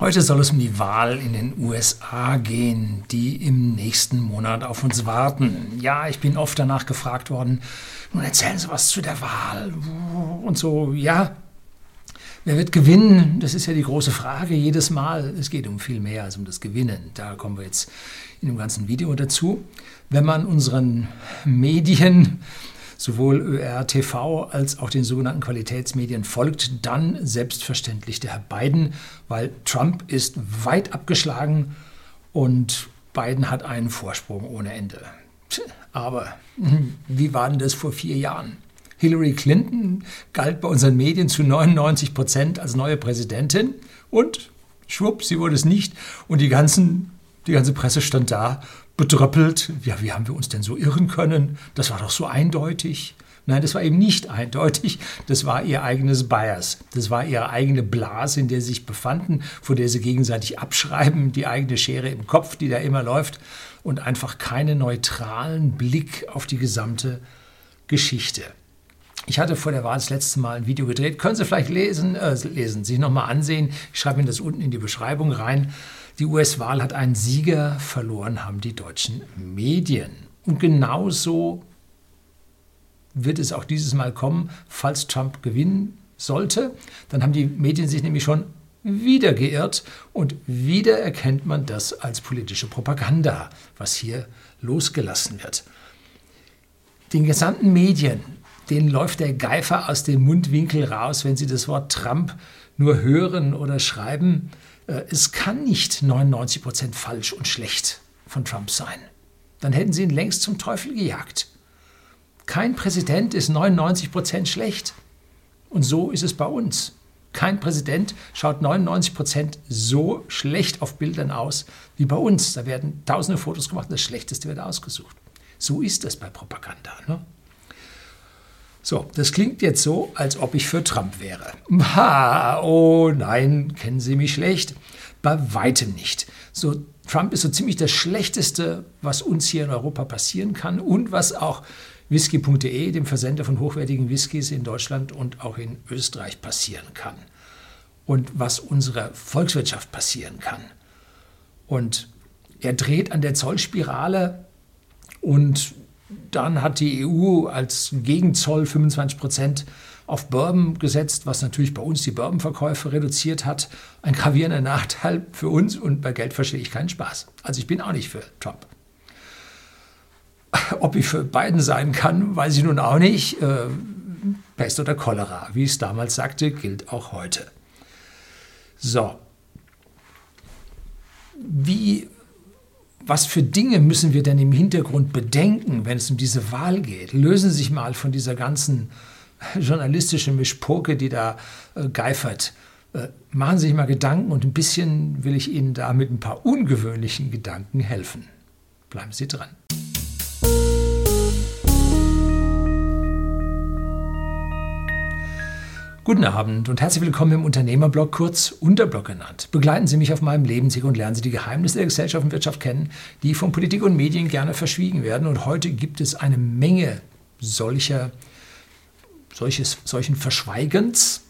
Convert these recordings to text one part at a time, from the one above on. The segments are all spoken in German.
Heute soll es um die Wahl in den USA gehen, die im nächsten Monat auf uns warten. Ja, ich bin oft danach gefragt worden, nun erzählen Sie was zu der Wahl und so, ja. Wer wird gewinnen? Das ist ja die große Frage jedes Mal. Es geht um viel mehr als um das Gewinnen. Da kommen wir jetzt in dem ganzen Video dazu. Wenn man unseren Medien sowohl ÖR-TV als auch den sogenannten Qualitätsmedien folgt, dann selbstverständlich der Herr Biden, weil Trump ist weit abgeschlagen und Biden hat einen Vorsprung ohne Ende. Aber wie war denn das vor vier Jahren? Hillary Clinton galt bei unseren Medien zu 99 Prozent als neue Präsidentin und schwupp, sie wurde es nicht. Und die, ganzen, die ganze Presse stand da bedröppelt. Ja, wie haben wir uns denn so irren können? Das war doch so eindeutig. Nein, das war eben nicht eindeutig. Das war ihr eigenes Bias. Das war ihre eigene Blase, in der sie sich befanden, vor der sie gegenseitig abschreiben, die eigene Schere im Kopf, die da immer läuft und einfach keinen neutralen Blick auf die gesamte Geschichte. Ich hatte vor der Wahl das letzte Mal ein Video gedreht. Können Sie vielleicht lesen, äh, lesen sich nochmal ansehen. Ich schreibe Ihnen das unten in die Beschreibung rein. Die US-Wahl hat einen Sieger verloren, haben die deutschen Medien. Und genauso wird es auch dieses Mal kommen, falls Trump gewinnen sollte. Dann haben die Medien sich nämlich schon wieder geirrt und wieder erkennt man das als politische Propaganda, was hier losgelassen wird. Den gesamten Medien, denen läuft der Geifer aus dem Mundwinkel raus, wenn sie das Wort Trump nur hören oder schreiben. Äh, es kann nicht 99 Prozent falsch und schlecht von Trump sein. Dann hätten sie ihn längst zum Teufel gejagt. Kein Präsident ist 99 Prozent schlecht. Und so ist es bei uns. Kein Präsident schaut 99 Prozent so schlecht auf Bildern aus wie bei uns. Da werden tausende Fotos gemacht, das Schlechteste wird ausgesucht. So ist das bei Propaganda. Ne? So, das klingt jetzt so, als ob ich für Trump wäre. Ha, oh nein, kennen Sie mich schlecht? Bei weitem nicht. So, Trump ist so ziemlich das Schlechteste, was uns hier in Europa passieren kann und was auch whisky.de, dem Versender von hochwertigen Whiskys in Deutschland und auch in Österreich passieren kann. Und was unserer Volkswirtschaft passieren kann. Und er dreht an der Zollspirale und dann hat die EU als Gegenzoll 25 Prozent auf Bourbon gesetzt, was natürlich bei uns die Bourbonverkäufe reduziert hat. Ein gravierender Nachteil für uns und bei Geld verstehe ich keinen Spaß. Also ich bin auch nicht für Trump. Ob ich für Biden sein kann, weiß ich nun auch nicht. Äh, Pest oder Cholera, wie ich es damals sagte, gilt auch heute. So. Wie was für Dinge müssen wir denn im Hintergrund bedenken, wenn es um diese Wahl geht? Lösen Sie sich mal von dieser ganzen journalistischen Mischpoke, die da äh, geifert. Äh, machen Sie sich mal Gedanken und ein bisschen will ich Ihnen da mit ein paar ungewöhnlichen Gedanken helfen. Bleiben Sie dran. Guten Abend und herzlich willkommen im Unternehmerblog, kurz Unterblog genannt. Begleiten Sie mich auf meinem Lebensweg und lernen Sie die Geheimnisse der Gesellschaft und Wirtschaft kennen, die von Politik und Medien gerne verschwiegen werden. Und heute gibt es eine Menge solcher, solches, solchen Verschweigens.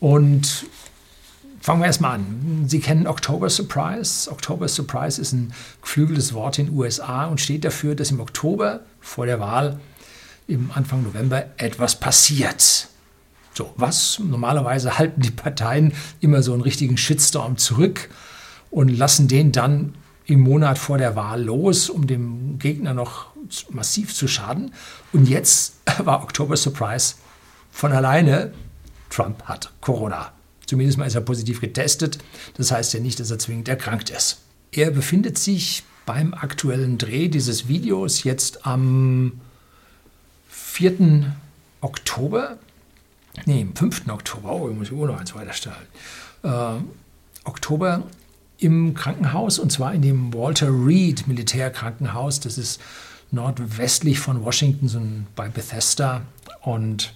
Und fangen wir erstmal an. Sie kennen October Surprise. October Surprise ist ein geflügeltes Wort in den USA und steht dafür, dass im Oktober vor der Wahl im Anfang November etwas passiert. So, was normalerweise halten die Parteien immer so einen richtigen Shitstorm zurück und lassen den dann im Monat vor der Wahl los, um dem Gegner noch massiv zu schaden. Und jetzt war Oktober Surprise von alleine, Trump hat Corona. Zumindest mal ist er positiv getestet. Das heißt ja nicht, dass er zwingend erkrankt ist. Er befindet sich beim aktuellen Dreh dieses Videos jetzt am 4. Oktober nee, am 5. Oktober, oh, ich muss ich noch eins weiterstellen, äh, Oktober im Krankenhaus und zwar in dem Walter Reed Militärkrankenhaus. Das ist nordwestlich von Washington, so bei Bethesda. Und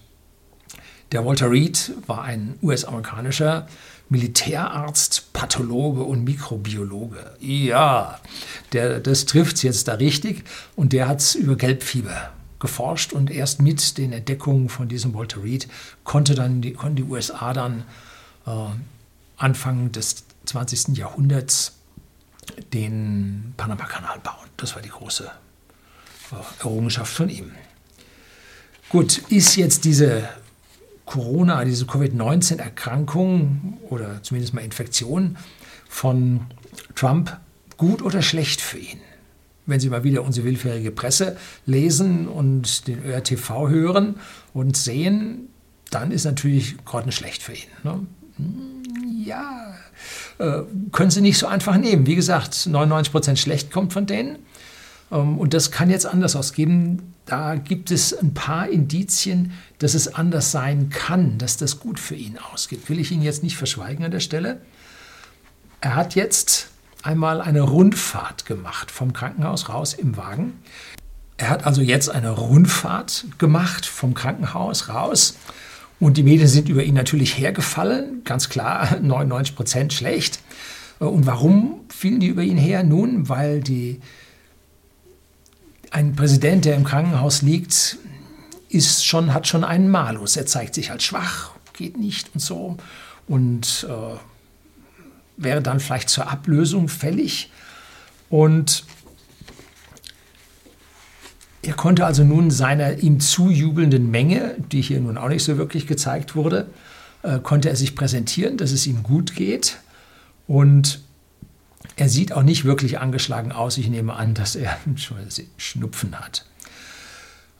der Walter Reed war ein US-amerikanischer Militärarzt, Pathologe und Mikrobiologe. Ja, der, das trifft jetzt da richtig. Und der hat es über Gelbfieber geforscht und erst mit den Entdeckungen von diesem Walter Reed konnte dann die, konnten die USA dann äh, Anfang des 20. Jahrhunderts den Panama-Kanal bauen. Das war die große äh, Errungenschaft von ihm. Gut, ist jetzt diese Corona, diese Covid-19-Erkrankung oder zumindest mal Infektion von Trump gut oder schlecht für ihn? Wenn Sie mal wieder unsere willfährige Presse lesen und den ÖRTV hören und sehen, dann ist natürlich grottenschlecht für ihn. Ne? Ja, können Sie nicht so einfach nehmen. Wie gesagt, 99 Prozent schlecht kommt von denen. Ähm, und das kann jetzt anders ausgeben. Da gibt es ein paar Indizien, dass es anders sein kann, dass das gut für ihn ausgeht. Will ich Ihnen jetzt nicht verschweigen an der Stelle. Er hat jetzt einmal eine Rundfahrt gemacht vom Krankenhaus raus im Wagen. Er hat also jetzt eine Rundfahrt gemacht vom Krankenhaus raus. Und die Medien sind über ihn natürlich hergefallen. Ganz klar, 99 Prozent schlecht. Und warum fielen die über ihn her? Nun, weil die ein Präsident, der im Krankenhaus liegt, ist schon, hat schon einen Malus. Er zeigt sich als schwach, geht nicht und so. Und äh, wäre dann vielleicht zur Ablösung fällig. Und er konnte also nun seiner ihm zujubelnden Menge, die hier nun auch nicht so wirklich gezeigt wurde, äh, konnte er sich präsentieren, dass es ihm gut geht. Und er sieht auch nicht wirklich angeschlagen aus. Ich nehme an, dass er Schnupfen hat.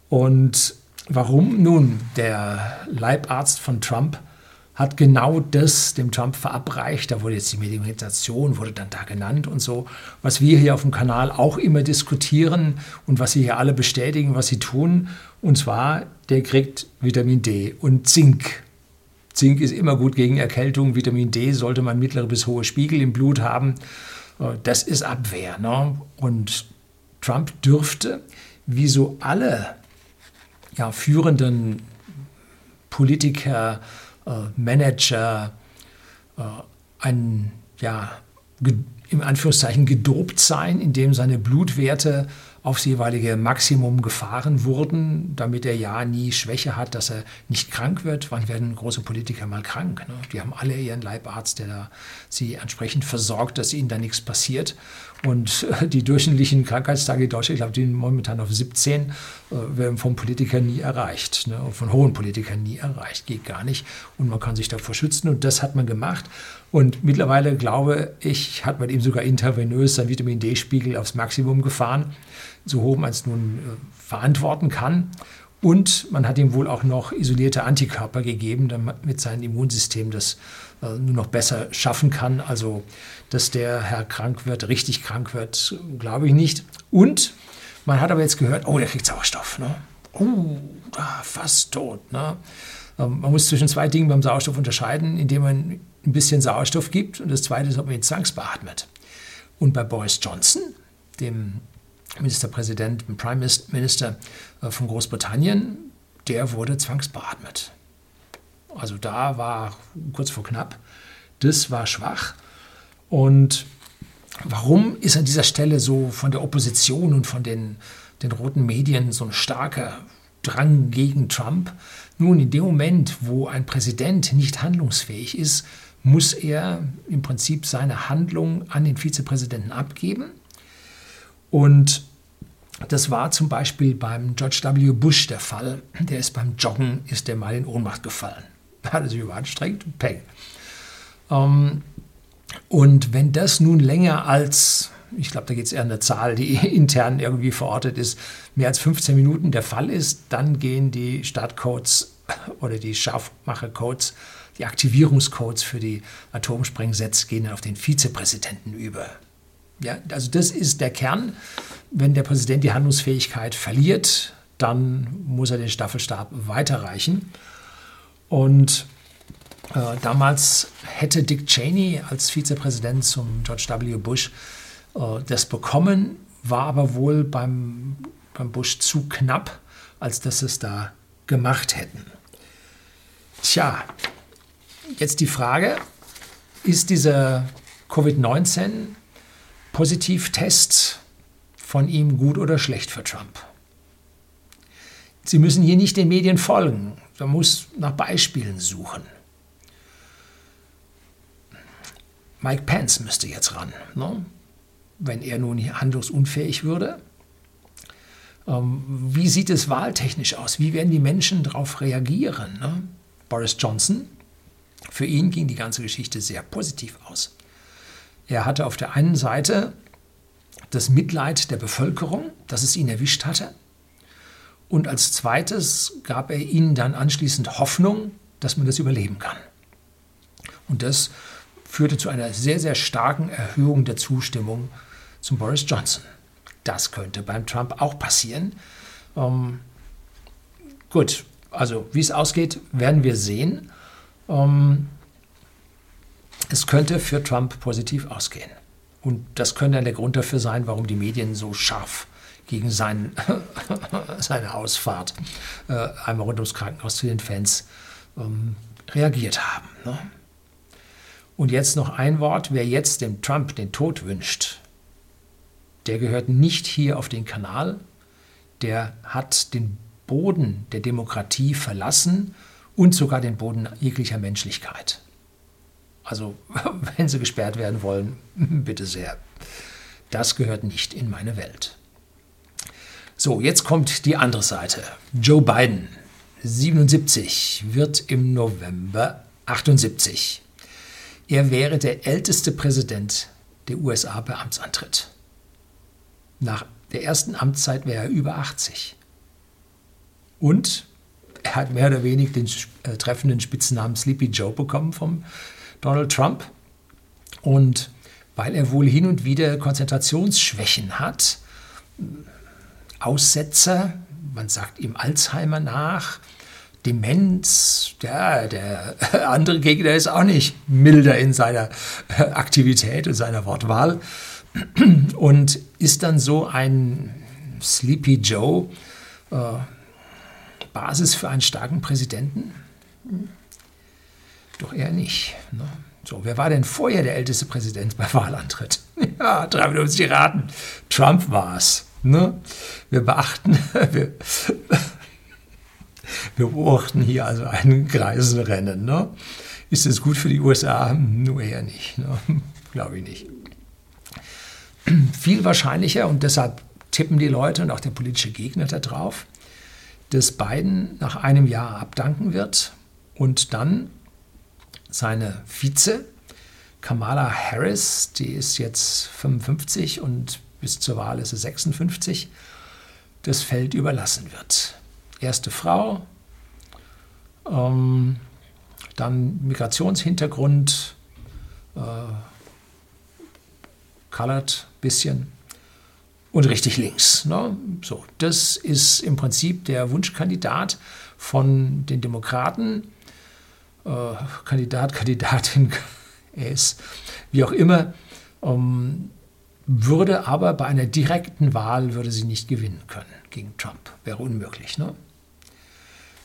Und warum nun der Leibarzt von Trump hat genau das dem Trump verabreicht. Da wurde jetzt die Meditation, wurde dann da genannt und so. Was wir hier auf dem Kanal auch immer diskutieren und was sie hier alle bestätigen, was sie tun. Und zwar, der kriegt Vitamin D und Zink. Zink ist immer gut gegen Erkältung. Vitamin D sollte man mittlere bis hohe Spiegel im Blut haben. Äh, das ist Abwehr. Ne? Und Trump dürfte, wie so alle ja, führenden Politiker, Manager, äh, ein, ja, im Anführungszeichen gedopt sein, indem seine Blutwerte aufs jeweilige Maximum gefahren wurden, damit er ja nie Schwäche hat, dass er nicht krank wird. Wann werden große Politiker mal krank? Ne? Die haben alle ihren Leibarzt, der da sie entsprechend versorgt, dass ihnen da nichts passiert. Und äh, die durchschnittlichen Krankheitstage in Deutschland, ich glaube, die sind momentan auf 17, äh, werden vom Politiker nie erreicht. Ne? Von hohen Politikern nie erreicht. Geht gar nicht. Und man kann sich davor schützen. Und das hat man gemacht. Und mittlerweile, glaube ich, hat man ihm sogar intravenös seinen Vitamin D-Spiegel aufs Maximum gefahren so hoch man es nun äh, verantworten kann. Und man hat ihm wohl auch noch isolierte Antikörper gegeben, damit sein Immunsystem das äh, nur noch besser schaffen kann. Also, dass der Herr krank wird, richtig krank wird, glaube ich nicht. Und man hat aber jetzt gehört, oh, der kriegt Sauerstoff. Ne? Oh, fast tot. Ne? Ähm, man muss zwischen zwei Dingen beim Sauerstoff unterscheiden, indem man ein bisschen Sauerstoff gibt und das zweite ist, ob man ihn zwangsbeatmet. Und bei Boris Johnson, dem Ministerpräsident, Prime Minister äh, von Großbritannien, der wurde zwangsbeatmet. Also da war kurz vor knapp, das war schwach. Und warum ist an dieser Stelle so von der Opposition und von den, den roten Medien so ein starker Drang gegen Trump? Nun, in dem Moment, wo ein Präsident nicht handlungsfähig ist, muss er im Prinzip seine Handlung an den Vizepräsidenten abgeben. Und das war zum Beispiel beim George W. Bush der Fall. Der ist beim Joggen, ist der mal in Ohnmacht gefallen. Hat er sich überanstrengt, peng. Ähm, und wenn das nun länger als, ich glaube, da geht es eher an eine Zahl, die intern irgendwie verortet ist, mehr als 15 Minuten der Fall ist, dann gehen die Startcodes oder die Scharfmachercodes, die Aktivierungscodes für die Atomsprengsätze gehen auf den Vizepräsidenten über. Ja, also das ist der Kern. Wenn der Präsident die Handlungsfähigkeit verliert, dann muss er den Staffelstab weiterreichen. Und äh, damals hätte Dick Cheney als Vizepräsident zum George W. Bush äh, das bekommen, war aber wohl beim, beim Bush zu knapp, als dass es da gemacht hätten. Tja, jetzt die Frage, ist dieser Covid-19 Positivtest von ihm gut oder schlecht für Trump. Sie müssen hier nicht den Medien folgen, man muss nach Beispielen suchen. Mike Pence müsste jetzt ran. Ne? Wenn er nun handlungsunfähig würde. Ähm, wie sieht es wahltechnisch aus? Wie werden die Menschen darauf reagieren? Ne? Boris Johnson, für ihn ging die ganze Geschichte sehr positiv aus. Er hatte auf der einen Seite das Mitleid der Bevölkerung, dass es ihn erwischt hatte. Und als zweites gab er ihnen dann anschließend Hoffnung, dass man das überleben kann. Und das führte zu einer sehr, sehr starken Erhöhung der Zustimmung zum Boris Johnson. Das könnte beim Trump auch passieren. Ähm, gut, also wie es ausgeht, werden wir sehen. Ähm, es könnte für Trump positiv ausgehen. Und das könnte der Grund dafür sein, warum die Medien so scharf gegen sein, seine Ausfahrt äh, einmal rund ums Krankenhaus zu den Fans ähm, reagiert haben. Ne? Und jetzt noch ein Wort, wer jetzt dem Trump den Tod wünscht, der gehört nicht hier auf den Kanal, der hat den Boden der Demokratie verlassen und sogar den Boden jeglicher Menschlichkeit. Also, wenn Sie gesperrt werden wollen, bitte sehr. Das gehört nicht in meine Welt. So, jetzt kommt die andere Seite. Joe Biden, 77, wird im November 78. Er wäre der älteste Präsident der USA bei Amtsantritt. Nach der ersten Amtszeit wäre er über 80. Und er hat mehr oder weniger den äh, treffenden Spitznamen Sleepy Joe bekommen vom Donald Trump. Und weil er wohl hin und wieder Konzentrationsschwächen hat, Aussetzer, man sagt ihm Alzheimer nach, Demenz, ja, der andere Gegner ist auch nicht milder in seiner Aktivität und seiner Wortwahl und ist dann so ein Sleepy Joe äh, Basis für einen starken Präsidenten? Doch eher nicht. Ne? So, wer war denn vorher der älteste Präsident bei Wahlantritt? Ja, drei Minuten Sie raten. Trump war es. Ne? Wir beachten, wir, wir beobachten hier also ein Kreisenrennen. Ne? Ist es gut für die USA? Nur eher nicht. Ne? Glaube ich nicht. Viel wahrscheinlicher und deshalb tippen die Leute und auch der politische Gegner darauf, dass Biden nach einem Jahr abdanken wird und dann seine Vize Kamala Harris, die ist jetzt 55 und bis zur Wahl ist sie 56, das Feld überlassen wird. Erste Frau, ähm, dann Migrationshintergrund, äh, colored bisschen und richtig links. Ne? So, das ist im Prinzip der Wunschkandidat von den Demokraten. Äh, Kandidat, Kandidatin, er wie auch immer, ähm, würde aber bei einer direkten Wahl würde sie nicht gewinnen können gegen Trump. Wäre unmöglich. Ne?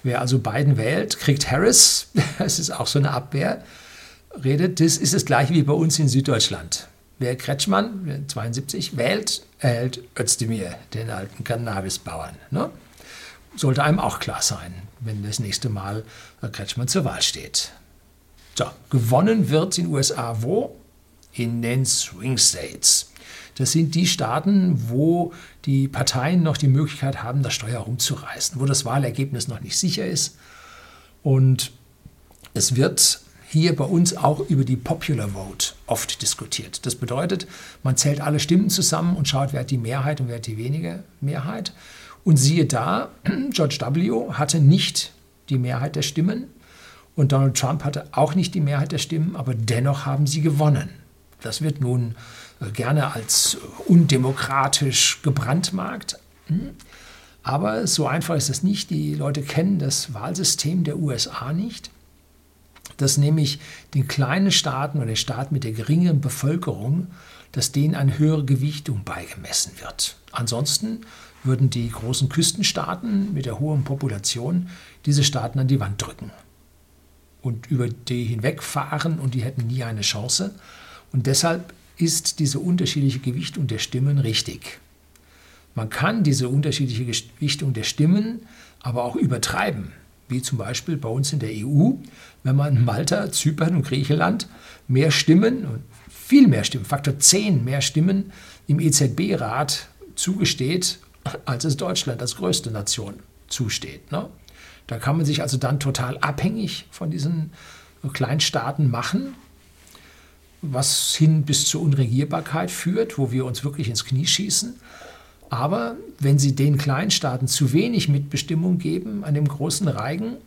Wer also Biden wählt, kriegt Harris, das ist auch so eine Abwehr, redet, das ist das gleiche wie bei uns in Süddeutschland. Wer Kretschmann, 72, wählt, erhält Özdemir, den alten Cannabisbauern. Ne? Sollte einem auch klar sein, wenn das nächste Mal Kretschmann zur Wahl steht. So, gewonnen wird in den USA wo? In den Swing States. Das sind die Staaten, wo die Parteien noch die Möglichkeit haben, das Steuer rumzureißen, wo das Wahlergebnis noch nicht sicher ist. Und es wird hier bei uns auch über die Popular Vote oft diskutiert. Das bedeutet, man zählt alle Stimmen zusammen und schaut, wer hat die Mehrheit und wer hat die wenige Mehrheit. Und siehe da, George W. hatte nicht die Mehrheit der Stimmen und Donald Trump hatte auch nicht die Mehrheit der Stimmen, aber dennoch haben sie gewonnen. Das wird nun äh, gerne als undemokratisch gebrandmarkt. Hm? Aber so einfach ist es nicht. Die Leute kennen das Wahlsystem der USA nicht dass nämlich den kleinen Staaten oder den Staaten mit der geringeren Bevölkerung, dass denen eine höhere Gewichtung beigemessen wird. Ansonsten würden die großen Küstenstaaten mit der hohen Population diese Staaten an die Wand drücken und über die hinwegfahren und die hätten nie eine Chance. Und deshalb ist diese unterschiedliche Gewichtung der Stimmen richtig. Man kann diese unterschiedliche Gewichtung der Stimmen aber auch übertreiben wie zum Beispiel bei uns in der EU, wenn man Malta, Zypern und Griechenland mehr Stimmen, viel mehr Stimmen, Faktor 10 mehr Stimmen im EZB-Rat zugesteht, als es Deutschland als größte Nation zusteht. Ne? Da kann man sich also dann total abhängig von diesen Kleinstaaten machen, was hin bis zur Unregierbarkeit führt, wo wir uns wirklich ins Knie schießen. Aber wenn Sie den Kleinstaaten zu wenig Mitbestimmung geben an dem großen Reigen,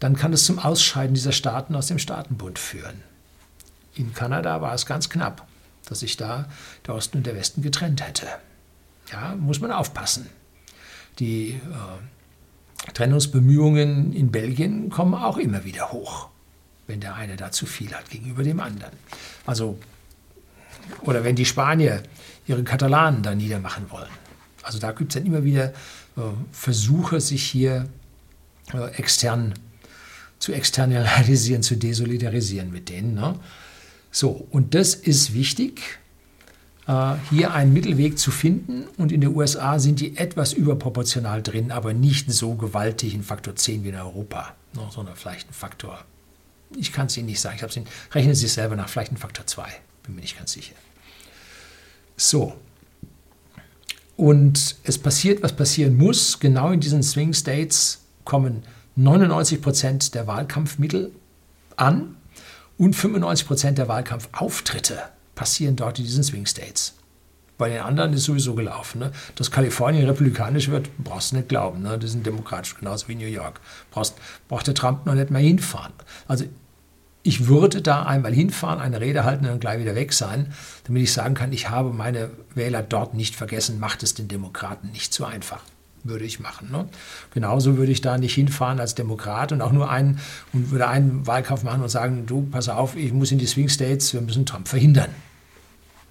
dann kann es zum Ausscheiden dieser Staaten aus dem Staatenbund führen. In Kanada war es ganz knapp, dass sich da der Osten und der Westen getrennt hätte. Ja, muss man aufpassen. Die äh, Trennungsbemühungen in Belgien kommen auch immer wieder hoch, wenn der eine da zu viel hat gegenüber dem anderen. Also, oder wenn die Spanier ihre Katalanen da niedermachen wollen. Also da gibt es dann immer wieder äh, Versuche, sich hier äh, extern zu externalisieren, zu desolidarisieren mit denen. Ne? So, und das ist wichtig, äh, hier einen Mittelweg zu finden. Und in den USA sind die etwas überproportional drin, aber nicht so gewaltig in Faktor 10 wie in Europa, ne? sondern vielleicht ein Faktor, ich kann es Ihnen nicht sagen, ich habe es Ihnen, rechnen Sie es selber nach, vielleicht ein Faktor 2, bin mir nicht ganz sicher. So, und es passiert, was passieren muss. Genau in diesen Swing States kommen 99 Prozent der Wahlkampfmittel an und 95 Prozent der Wahlkampfauftritte passieren dort in diesen Swing States. Bei den anderen ist sowieso gelaufen. Ne? Dass Kalifornien republikanisch wird, brauchst du nicht glauben. Ne? Das sind demokratisch, genauso wie New York. Brauchst, braucht der Trump noch nicht mal hinfahren. Also ich würde da einmal hinfahren, eine Rede halten und dann gleich wieder weg sein, damit ich sagen kann, ich habe meine Wähler dort nicht vergessen, macht es den Demokraten nicht zu einfach. Würde ich machen. Ne? Genauso würde ich da nicht hinfahren als Demokrat und auch nur einen und würde einen Wahlkampf machen und sagen, du, pass auf, ich muss in die Swing States, wir müssen Trump verhindern.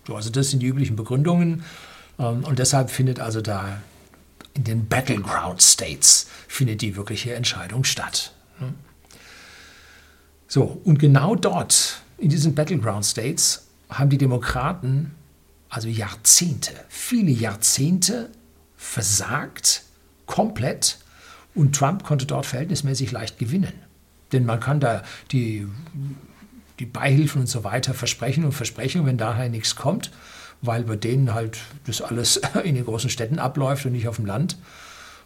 So, also das sind die üblichen Begründungen. Ähm, und deshalb findet also da in den Battleground States findet die wirkliche Entscheidung statt. So, und genau dort, in diesen Battleground States, haben die Demokraten also Jahrzehnte, viele Jahrzehnte versagt, komplett. Und Trump konnte dort verhältnismäßig leicht gewinnen. Denn man kann da die, die Beihilfen und so weiter versprechen und versprechen, wenn daher nichts kommt, weil bei denen halt das alles in den großen Städten abläuft und nicht auf dem Land,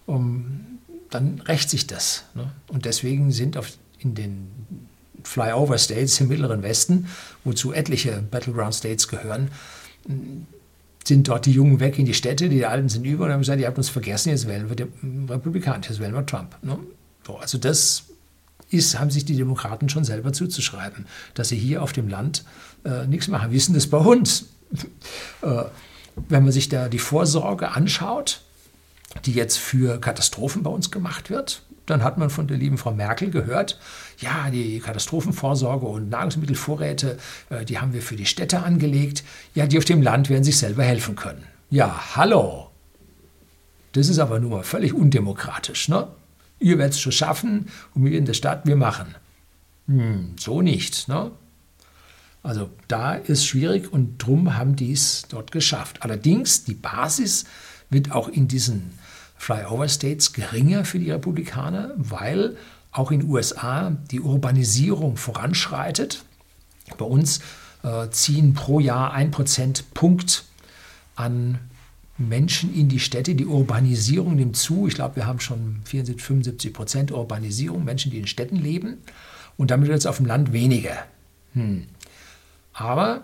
um, dann rächt sich das. Ne? Und deswegen sind auf, in den Flyover States im Mittleren Westen, wozu etliche Battleground States gehören, sind dort die Jungen weg in die Städte, die Alten sind über und haben gesagt, ihr habt uns vergessen, jetzt wählen wir den Republikaner, jetzt wählen wir Trump. Ne? So, also das ist, haben sich die Demokraten schon selber zuzuschreiben, dass sie hier auf dem Land äh, nichts machen. Wie ist das bei uns? äh, wenn man sich da die Vorsorge anschaut, die jetzt für Katastrophen bei uns gemacht wird, dann hat man von der lieben Frau Merkel gehört, ja, die Katastrophenvorsorge und Nahrungsmittelvorräte, äh, die haben wir für die Städte angelegt. Ja, die auf dem Land werden sich selber helfen können. Ja, hallo. Das ist aber nur völlig undemokratisch. Ne? Ihr werdet es schon schaffen und wir in der Stadt, wir machen. Hm, so nicht. Ne? Also da ist schwierig und drum haben die es dort geschafft. Allerdings, die Basis wird auch in diesen Flyover States geringer für die Republikaner, weil auch in den USA die Urbanisierung voranschreitet. Bei uns äh, ziehen pro Jahr ein Prozentpunkt an Menschen in die Städte. Die Urbanisierung nimmt zu. Ich glaube, wir haben schon 74, 75 Prozent Urbanisierung, Menschen, die in Städten leben. Und damit wird es auf dem Land weniger. Hm. Aber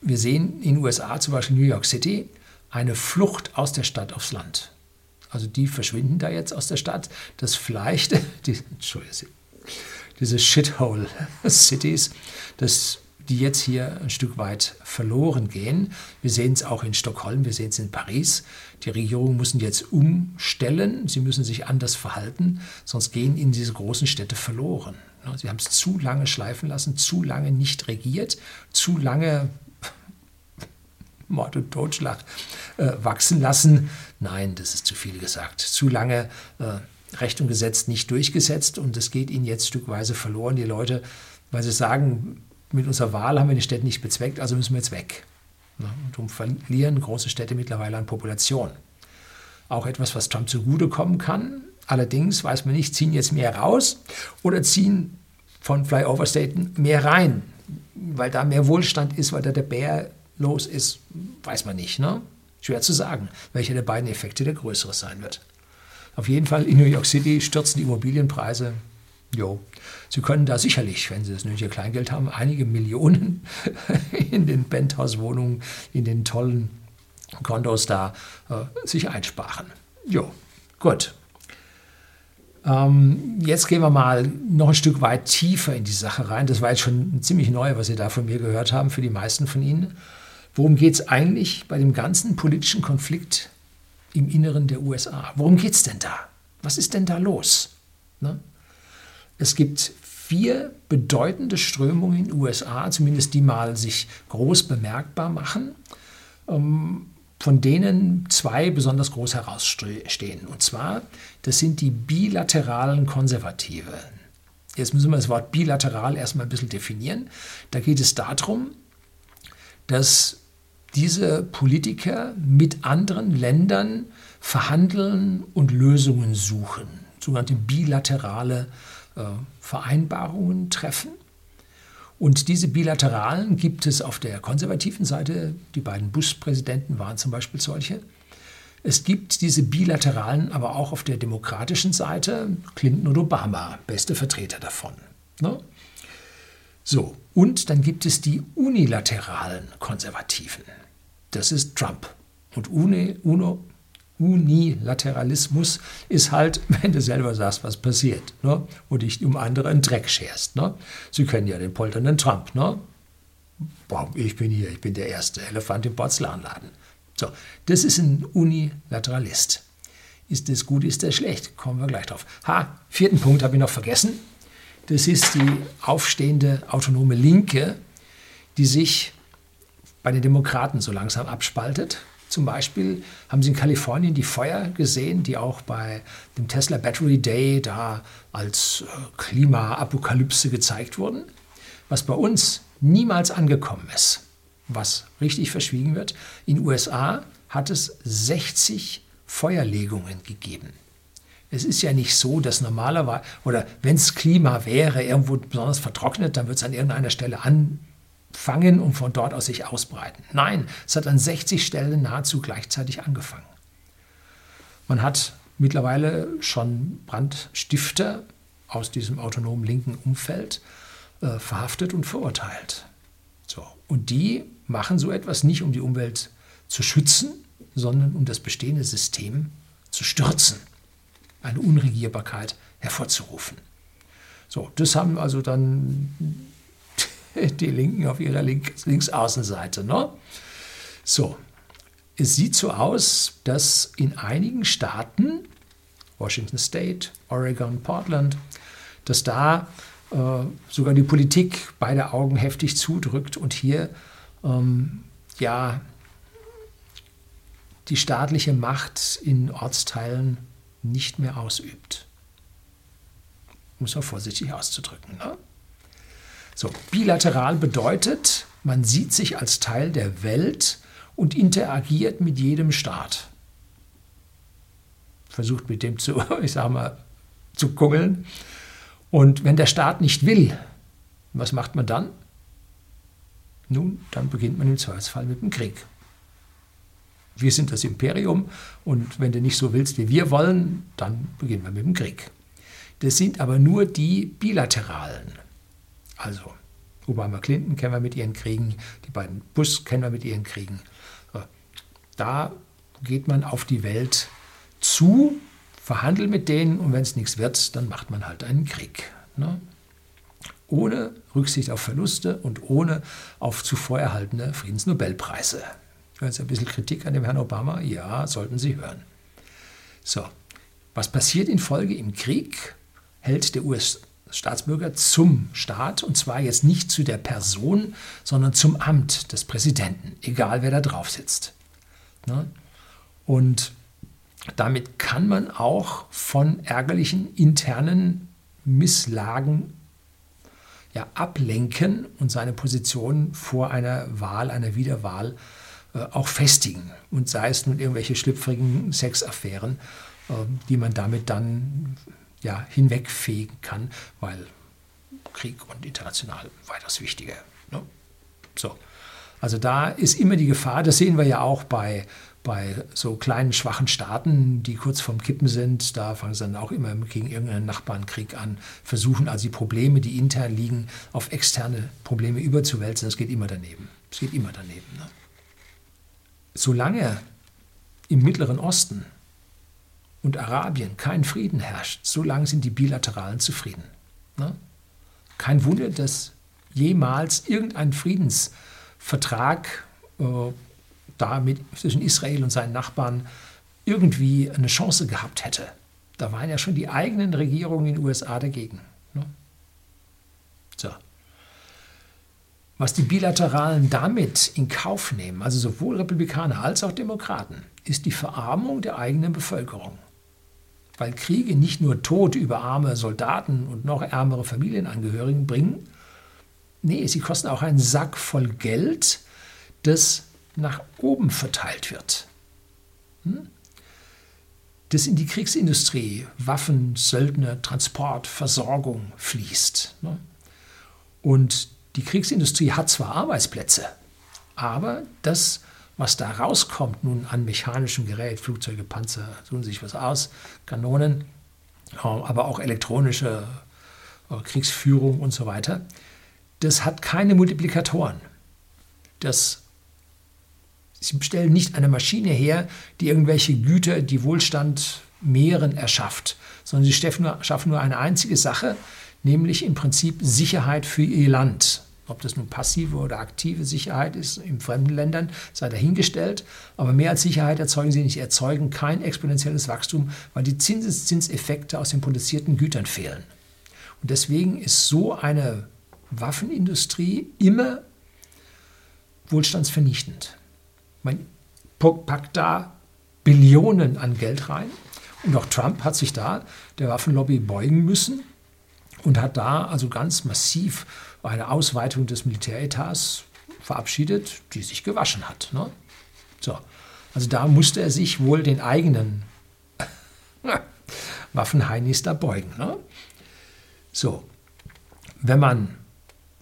wir sehen in den USA, zum Beispiel New York City, eine Flucht aus der Stadt aufs Land. Also die verschwinden da jetzt aus der Stadt. Das vielleicht, die, diese Shithole Cities, dass die jetzt hier ein Stück weit verloren gehen. Wir sehen es auch in Stockholm, wir sehen es in Paris. Die Regierungen müssen jetzt umstellen, sie müssen sich anders verhalten, sonst gehen ihnen diese großen Städte verloren. Sie haben es zu lange schleifen lassen, zu lange nicht regiert, zu lange Mord und Totschlag äh, wachsen lassen. Nein, das ist zu viel gesagt. Zu lange äh, Recht und Gesetz nicht durchgesetzt und es geht ihnen jetzt stückweise verloren. Die Leute, weil sie sagen, mit unserer Wahl haben wir die Städte nicht bezweckt, also müssen wir jetzt weg. Und darum verlieren große Städte mittlerweile an Population. Auch etwas, was Trump zugutekommen kann. Allerdings weiß man nicht, ziehen jetzt mehr raus oder ziehen von Flyover State mehr rein, weil da mehr Wohlstand ist, weil da der Bär los ist, weiß man nicht. Ne? Schwer zu sagen, welcher der beiden Effekte der größere sein wird. Auf jeden Fall in New York City stürzen die Immobilienpreise. Jo. Sie können da sicherlich, wenn Sie das nötige Kleingeld haben, einige Millionen in den Penthouse-Wohnungen, in den tollen Kondos da äh, sich einsparen. Jo, gut. Ähm, jetzt gehen wir mal noch ein Stück weit tiefer in die Sache rein. Das war jetzt schon ziemlich neu, was Sie da von mir gehört haben, für die meisten von Ihnen. Worum geht es eigentlich bei dem ganzen politischen Konflikt im Inneren der USA? Worum geht es denn da? Was ist denn da los? Ne? Es gibt vier bedeutende Strömungen in den USA, zumindest die mal sich groß bemerkbar machen. Ähm, von denen zwei besonders groß herausstehen. Und zwar, das sind die bilateralen Konservative. Jetzt müssen wir das Wort bilateral erstmal ein bisschen definieren. Da geht es darum, dass diese Politiker mit anderen Ländern verhandeln und Lösungen suchen, sogenannte bilaterale äh, Vereinbarungen treffen. Und diese bilateralen gibt es auf der konservativen Seite. Die beiden Bush-Präsidenten waren zum Beispiel solche. Es gibt diese bilateralen aber auch auf der demokratischen Seite. Clinton und Obama, beste Vertreter davon. Ne? So, und dann gibt es die unilateralen Konservativen. Das ist Trump. Und UNO, Unilateralismus ist halt, wenn du selber sagst, was passiert ne? und dich um andere einen Dreck scherst. Ne? Sie kennen ja den polternden Trump. Ne? Boah, ich bin hier, ich bin der erste Elefant im Porzellanladen. So, das ist ein Unilateralist. Ist das gut, ist das schlecht? Kommen wir gleich drauf. Ha, vierten Punkt habe ich noch vergessen. Das ist die aufstehende autonome Linke, die sich bei den Demokraten so langsam abspaltet. Zum Beispiel haben Sie in Kalifornien die Feuer gesehen, die auch bei dem Tesla Battery Day da als äh, Klimaapokalypse gezeigt wurden. Was bei uns niemals angekommen ist, was richtig verschwiegen wird. In den USA hat es 60 Feuerlegungen gegeben. Es ist ja nicht so, dass normalerweise, oder wenn es Klima wäre, irgendwo besonders vertrocknet, dann wird es an irgendeiner Stelle an, fangen und von dort aus sich ausbreiten. Nein, es hat an 60 Stellen nahezu gleichzeitig angefangen. Man hat mittlerweile schon Brandstifter aus diesem autonomen linken Umfeld äh, verhaftet und verurteilt. So. Und die machen so etwas nicht, um die Umwelt zu schützen, sondern um das bestehende System zu stürzen, eine Unregierbarkeit hervorzurufen. So, das haben also dann die Linken auf ihrer Link Linksaußenseite. Ne? So, es sieht so aus, dass in einigen Staaten, Washington State, Oregon, Portland, dass da äh, sogar die Politik beide Augen heftig zudrückt und hier ähm, ja die staatliche Macht in Ortsteilen nicht mehr ausübt. Muss man vorsichtig auszudrücken. Ne? So, bilateral bedeutet, man sieht sich als Teil der Welt und interagiert mit jedem Staat. Versucht mit dem zu, ich sage mal, zu kungeln. Und wenn der Staat nicht will, was macht man dann? Nun, dann beginnt man im Zweifelsfall mit dem Krieg. Wir sind das Imperium und wenn du nicht so willst, wie wir wollen, dann beginnen wir mit dem Krieg. Das sind aber nur die bilateralen. Also Obama Clinton kennen wir mit ihren Kriegen, die beiden Bush kennen wir mit ihren Kriegen. Da geht man auf die Welt zu, verhandelt mit denen und wenn es nichts wird, dann macht man halt einen Krieg. Ne? Ohne Rücksicht auf Verluste und ohne auf zuvor erhaltene Friedensnobelpreise. Hören Sie ein bisschen Kritik an dem Herrn Obama? Ja, sollten Sie hören. So, was passiert in Folge im Krieg? Hält der US Staatsbürger zum Staat und zwar jetzt nicht zu der Person, sondern zum Amt des Präsidenten, egal wer da drauf sitzt. Ne? Und damit kann man auch von ärgerlichen internen Misslagen ja, ablenken und seine Position vor einer Wahl, einer Wiederwahl auch festigen. Und sei es nun irgendwelche schlüpfrigen Sexaffären, äh, die man damit dann ja, hinwegfegen kann, weil Krieg und international weitaus wichtiger. Ne? So. Also da ist immer die Gefahr, das sehen wir ja auch bei, bei so kleinen, schwachen Staaten, die kurz vorm Kippen sind. Da fangen sie dann auch immer gegen irgendeinen Nachbarnkrieg an, versuchen also die Probleme, die intern liegen, auf externe Probleme überzuwälzen. Das geht immer daneben. Das geht immer daneben. Ne? Solange im Mittleren Osten und Arabien kein Frieden herrscht, solange sind die Bilateralen zufrieden. Ne? Kein Wunder, dass jemals irgendein Friedensvertrag äh, da zwischen Israel und seinen Nachbarn irgendwie eine Chance gehabt hätte. Da waren ja schon die eigenen Regierungen in den USA dagegen. Ne? So. Was die Bilateralen damit in Kauf nehmen, also sowohl Republikaner als auch Demokraten, ist die Verarmung der eigenen Bevölkerung. Weil Kriege nicht nur Tod über arme Soldaten und noch ärmere Familienangehörigen bringen, nee, sie kosten auch einen Sack voll Geld, das nach oben verteilt wird. Hm? Das in die Kriegsindustrie, Waffen, Söldner, Transport, Versorgung fließt. Ne? Und die Kriegsindustrie hat zwar Arbeitsplätze, aber das, was da rauskommt nun an mechanischem Gerät, Flugzeuge, Panzer, tun sich was aus, Kanonen, äh, aber auch elektronische äh, Kriegsführung und so weiter, das hat keine Multiplikatoren. Das, sie stellen nicht eine Maschine her, die irgendwelche Güter, die Wohlstand mehren, erschafft, sondern sie schaffen nur eine einzige Sache, nämlich im Prinzip Sicherheit für ihr Land. Ob das nun passive oder aktive Sicherheit ist in fremden Ländern, sei dahingestellt. Aber mehr als Sicherheit erzeugen sie nicht, erzeugen kein exponentielles Wachstum, weil die Zinseszinseffekte aus den produzierten Gütern fehlen. Und deswegen ist so eine Waffenindustrie immer wohlstandsvernichtend. Man packt da Billionen an Geld rein. Und auch Trump hat sich da der Waffenlobby beugen müssen und hat da also ganz massiv eine Ausweitung des Militäretats verabschiedet, die sich gewaschen hat. Ne? So. Also da musste er sich wohl den eigenen Waffenheinis da beugen. Ne? So, wenn man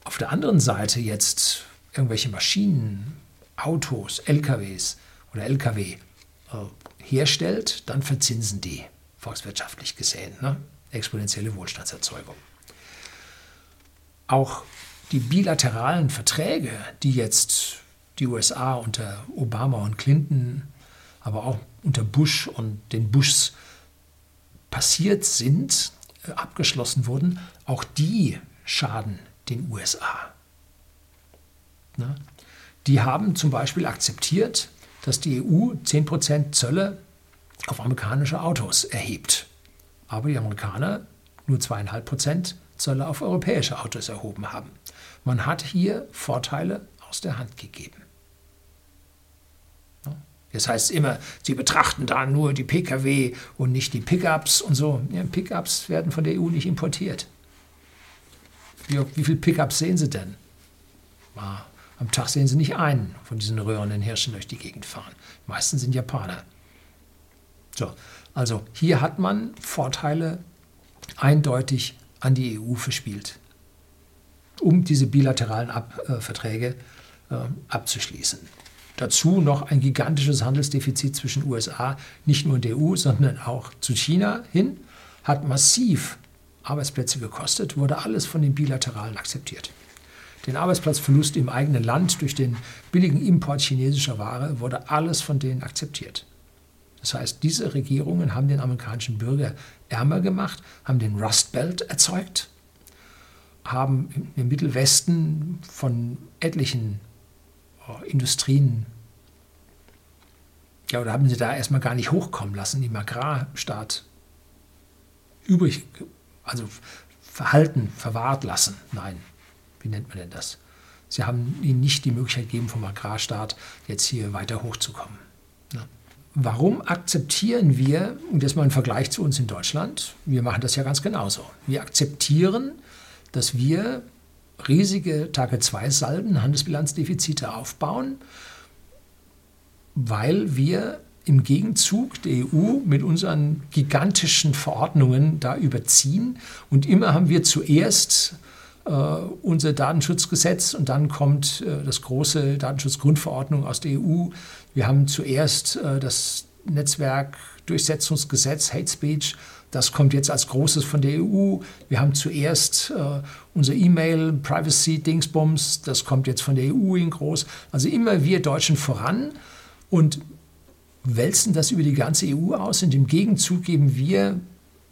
auf der anderen Seite jetzt irgendwelche Maschinen, Autos, LKWs oder LKW äh, herstellt, dann verzinsen die, volkswirtschaftlich gesehen. Ne? Exponentielle Wohlstandserzeugung auch die bilateralen Verträge, die jetzt die USA unter Obama und Clinton, aber auch unter Bush und den Bushs passiert sind, äh, abgeschlossen wurden, auch die schaden den USA. Ne? Die haben zum Beispiel akzeptiert, dass die EU 10% Zölle auf amerikanische Autos erhebt. Aber die Amerikaner nur 2,5% Zölle auf europäische Autos erhoben haben. Man hat hier Vorteile aus der Hand gegeben. Das heißt immer, sie betrachten da nur die Pkw und nicht die Pickups und so. Ja, Pickups werden von der EU nicht importiert. Wie, wie viele Pickups sehen Sie denn? Ja, am Tag sehen Sie nicht einen von diesen röhrenden Hirschen durch die Gegend fahren. Die meisten sind Japaner. So, also hier hat man Vorteile eindeutig an die EU verspielt, um diese bilateralen Ab äh, Verträge äh, abzuschließen. Dazu noch ein gigantisches Handelsdefizit zwischen USA, nicht nur in der EU, sondern auch zu China hin, hat massiv Arbeitsplätze gekostet, wurde alles von den Bilateralen akzeptiert. Den Arbeitsplatzverlust im eigenen Land durch den billigen Import chinesischer Ware wurde alles von denen akzeptiert. Das heißt, diese Regierungen haben den amerikanischen Bürger ärmer gemacht, haben den Rust Belt erzeugt, haben im Mittelwesten von etlichen oh, Industrien, ja, oder haben sie da erstmal gar nicht hochkommen lassen, im Agrarstaat übrig, also verhalten, verwahrt lassen. Nein, wie nennt man denn das? Sie haben ihnen nicht die Möglichkeit gegeben, vom Agrarstaat jetzt hier weiter hochzukommen. Ja. Warum akzeptieren wir, und das mal ein Vergleich zu uns in Deutschland, wir machen das ja ganz genauso. Wir akzeptieren, dass wir riesige Tage-2-Salden, Handelsbilanzdefizite aufbauen, weil wir im Gegenzug der EU mit unseren gigantischen Verordnungen da überziehen. Und immer haben wir zuerst unser Datenschutzgesetz und dann kommt äh, das große Datenschutzgrundverordnung aus der EU. Wir haben zuerst äh, das Netzwerkdurchsetzungsgesetz, Hate Speech. Das kommt jetzt als großes von der EU. Wir haben zuerst äh, unser E-Mail, Privacy, Dingsbums. Das kommt jetzt von der EU in groß. Also immer wir Deutschen voran und wälzen das über die ganze EU aus. Und im Gegenzug geben wir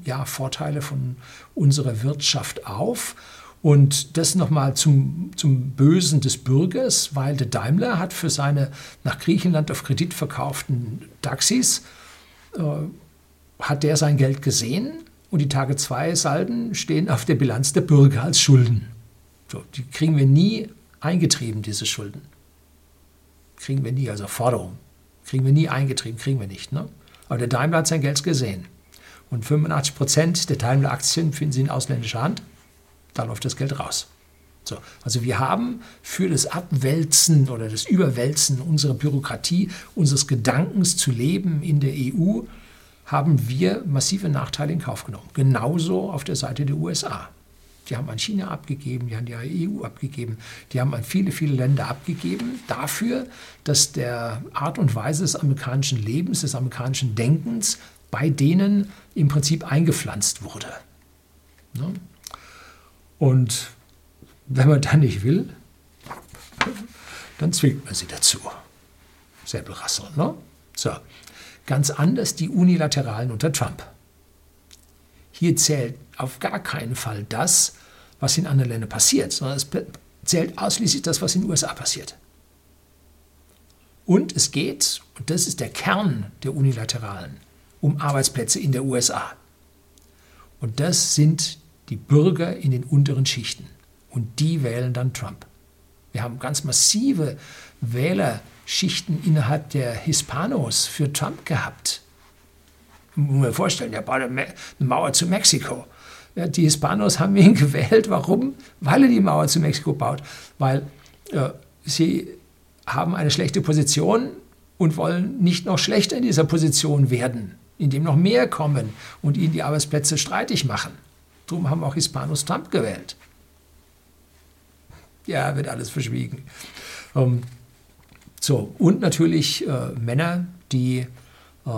ja, Vorteile von unserer Wirtschaft auf. Und das nochmal zum, zum Bösen des Bürgers, weil der Daimler hat für seine nach Griechenland auf Kredit verkauften Taxis, äh, hat der sein Geld gesehen und die Tage 2 Salden stehen auf der Bilanz der Bürger als Schulden. So, die kriegen wir nie eingetrieben, diese Schulden. Kriegen wir nie, also Forderung. Kriegen wir nie eingetrieben, kriegen wir nicht. Ne? Aber der Daimler hat sein Geld gesehen. Und 85 Prozent der Daimler-Aktien finden Sie in ausländischer Hand da läuft das Geld raus. So, also wir haben für das Abwälzen oder das Überwälzen unserer Bürokratie, unseres Gedankens zu leben in der EU, haben wir massive Nachteile in Kauf genommen. Genauso auf der Seite der USA. Die haben an China abgegeben, die haben die EU abgegeben, die haben an viele, viele Länder abgegeben dafür, dass der Art und Weise des amerikanischen Lebens, des amerikanischen Denkens bei denen im Prinzip eingepflanzt wurde. Ne? Und wenn man dann nicht will, dann zwingt man sie dazu. Säbelrasseln, ne? So. Ganz anders die Unilateralen unter Trump. Hier zählt auf gar keinen Fall das, was in anderen Ländern passiert, sondern es zählt ausschließlich das, was in den USA passiert. Und es geht, und das ist der Kern der Unilateralen, um Arbeitsplätze in der USA. Und das sind die Bürger in den unteren Schichten. Und die wählen dann Trump. Wir haben ganz massive Wählerschichten innerhalb der Hispanos für Trump gehabt. Muss man vorstellen, er baut eine Mauer zu Mexiko. Ja, die Hispanos haben ihn gewählt. Warum? Weil er die Mauer zu Mexiko baut. Weil äh, sie haben eine schlechte Position und wollen nicht noch schlechter in dieser Position werden, indem noch mehr kommen und ihnen die Arbeitsplätze streitig machen. Darum haben auch Hispanos Trump gewählt. Ja, wird alles verschwiegen. Ähm, so, und natürlich äh, Männer, die äh,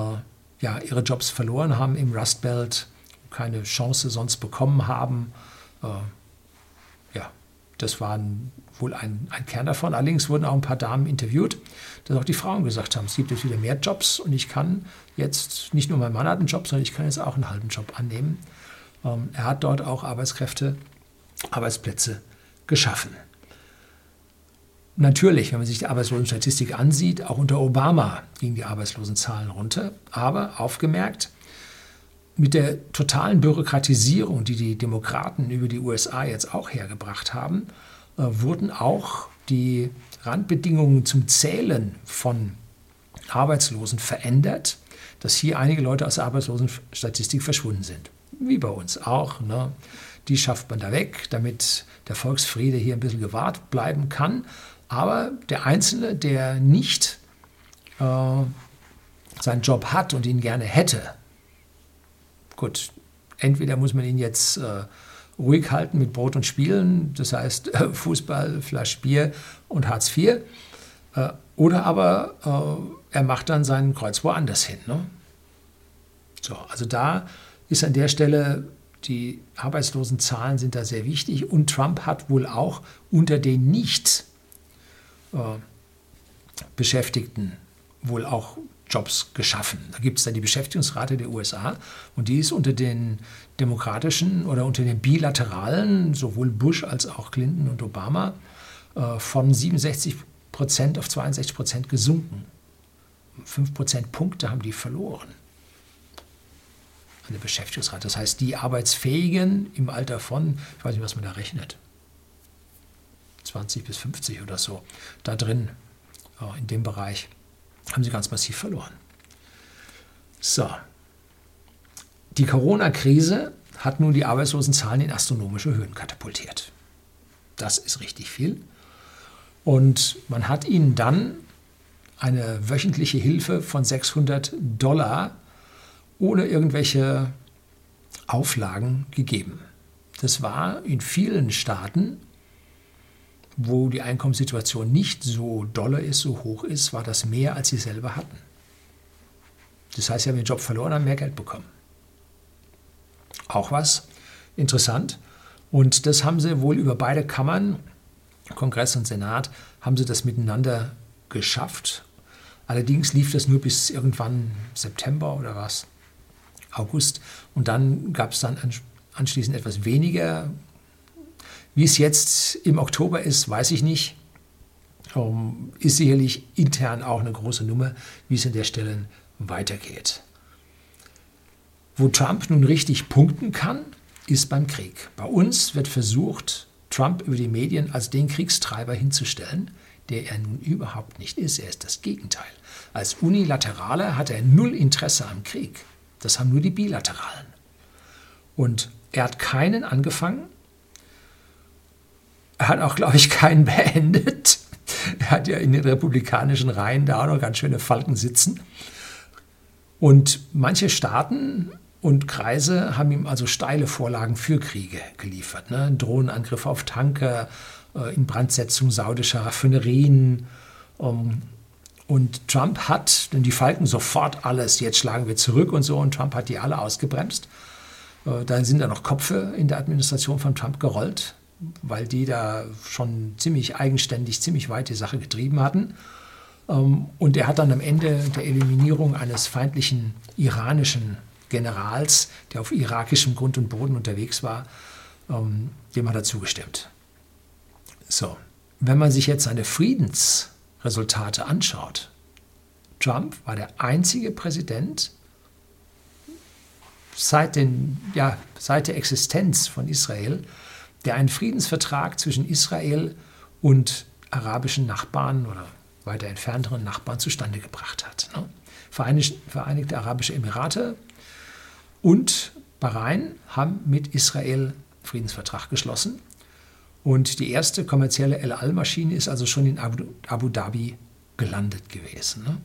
ja, ihre Jobs verloren haben im Rust Belt, keine Chance sonst bekommen haben. Äh, ja, das war wohl ein, ein, Kern davon. Allerdings wurden auch ein paar Damen interviewt, dass auch die Frauen gesagt haben, es gibt jetzt wieder mehr Jobs und ich kann jetzt, nicht nur mein Mann hat einen Job, sondern ich kann jetzt auch einen halben Job annehmen. Ähm, er hat dort auch Arbeitskräfte, Arbeitsplätze geschaffen. Natürlich, wenn man sich die Arbeitslosenstatistik ansieht, auch unter Obama gingen die Arbeitslosenzahlen runter. Aber aufgemerkt, mit der totalen Bürokratisierung, die die Demokraten über die USA jetzt auch hergebracht haben, äh, wurden auch die Randbedingungen zum Zählen von Arbeitslosen verändert, dass hier einige Leute aus der Arbeitslosenstatistik verschwunden sind wie bei uns auch. Ne? Die schafft man da weg, damit der Volksfriede hier ein bisschen gewahrt bleiben kann. Aber der Einzelne, der nicht äh, seinen Job hat und ihn gerne hätte, gut, entweder muss man ihn jetzt äh, ruhig halten mit Brot und Spielen, das heißt äh, Fußball, Flasch Bier und Hartz IV, äh, oder aber äh, er macht dann seinen Kreuz woanders hin. Ne? So, also da ist an der Stelle, die Arbeitslosenzahlen sind da sehr wichtig und Trump hat wohl auch unter den nicht äh, Beschäftigten wohl auch Jobs geschaffen. Da gibt es dann die Beschäftigungsrate der USA und die ist unter den demokratischen oder unter den bilateralen, sowohl Bush als auch Clinton und Obama, äh, von 67 Prozent auf 62 Prozent gesunken. Fünf Prozentpunkte haben die verloren eine Beschäftigungsrate. Das heißt, die Arbeitsfähigen im Alter von, ich weiß nicht, was man da rechnet, 20 bis 50 oder so, da drin, in dem Bereich, haben sie ganz massiv verloren. So. Die Corona-Krise hat nun die Arbeitslosenzahlen in astronomische Höhen katapultiert. Das ist richtig viel. Und man hat ihnen dann eine wöchentliche Hilfe von 600 Dollar ohne irgendwelche Auflagen gegeben. Das war in vielen Staaten, wo die Einkommenssituation nicht so dolle ist, so hoch ist, war das mehr, als sie selber hatten. Das heißt, sie haben den Job verloren, haben mehr Geld bekommen. Auch was interessant. Und das haben sie wohl über beide Kammern, Kongress und Senat, haben sie das miteinander geschafft. Allerdings lief das nur bis irgendwann September oder was, August. Und dann gab es dann anschließend etwas weniger. Wie es jetzt im Oktober ist, weiß ich nicht. Um, ist sicherlich intern auch eine große Nummer, wie es an der Stelle weitergeht. Wo Trump nun richtig punkten kann, ist beim Krieg. Bei uns wird versucht, Trump über die Medien als den Kriegstreiber hinzustellen, der er nun überhaupt nicht ist. Er ist das Gegenteil. Als Unilateraler hat er null Interesse am Krieg. Das haben nur die Bilateralen. Und er hat keinen angefangen. Er hat auch, glaube ich, keinen beendet. Er hat ja in den republikanischen Reihen da auch noch ganz schöne Falken sitzen. Und manche Staaten und Kreise haben ihm also steile Vorlagen für Kriege geliefert. Ne? Drohnenangriffe auf Tanker, äh, Inbrandsetzung saudischer Raffinerien. Um, und Trump hat, denn die Falken sofort alles, jetzt schlagen wir zurück und so, und Trump hat die alle ausgebremst. Äh, dann sind da noch Kopfe in der Administration von Trump gerollt, weil die da schon ziemlich eigenständig, ziemlich weit die Sache getrieben hatten. Ähm, und er hat dann am Ende der Eliminierung eines feindlichen iranischen Generals, der auf irakischem Grund und Boden unterwegs war, ähm, dem hat er zugestimmt. So, wenn man sich jetzt seine Friedensresultate anschaut, Trump war der einzige Präsident seit, den, ja, seit der Existenz von Israel, der einen Friedensvertrag zwischen Israel und arabischen Nachbarn oder weiter entfernteren Nachbarn zustande gebracht hat. Ne? Vereinigte Arabische Emirate und Bahrain haben mit Israel Friedensvertrag geschlossen. Und die erste kommerzielle El Al-Maschine ist also schon in Abu, Abu Dhabi gelandet gewesen. Ne?